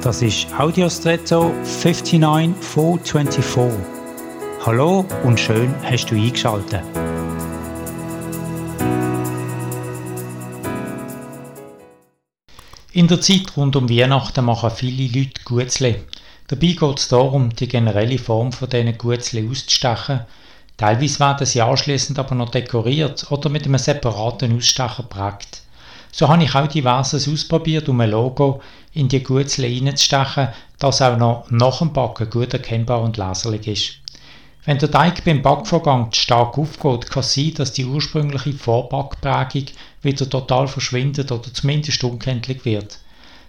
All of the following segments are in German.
Das ist Audiostretto 59424. Hallo und schön hast du eingeschaltet. In der Zeit rund um Weihnachten machen viele Leute Gutzle. Dabei geht es darum, die generelle Form von diesen Gutzle auszustechen. Teilweise werden sie anschließend aber noch dekoriert oder mit einem separaten Ausstecher prägt. So habe ich auch diverses ausprobiert, um ein Logo in die Gutzle reinzustechen, das auch noch nach dem Backen gut erkennbar und leserlich ist. Wenn der Teig beim Backvorgang zu stark aufgeht, kann es sein, dass die ursprüngliche Vorbackprägung wieder total verschwindet oder zumindest unkenntlich wird.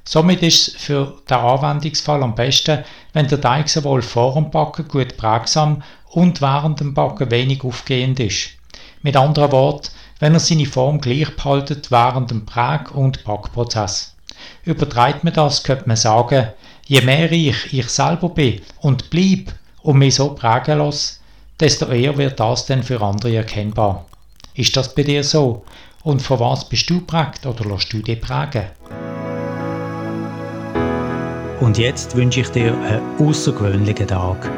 Somit ist es für den Anwendungsfall am besten, wenn der Teig sowohl vor dem Backen gut prägsam und während dem Backen wenig aufgehend ist. Mit anderen Worten, wenn er seine Form gleich behaltet während dem Präg- und Backprozess. Übertreibt man das, könnte man sagen, je mehr ich ich selber bin und bleib und mich so prägen lasse, desto eher wird das dann für andere erkennbar. Ist das bei dir so? Und von was bist du prägt oder lässt du dich prägen? Und jetzt wünsche ich dir einen außergewöhnlichen Tag.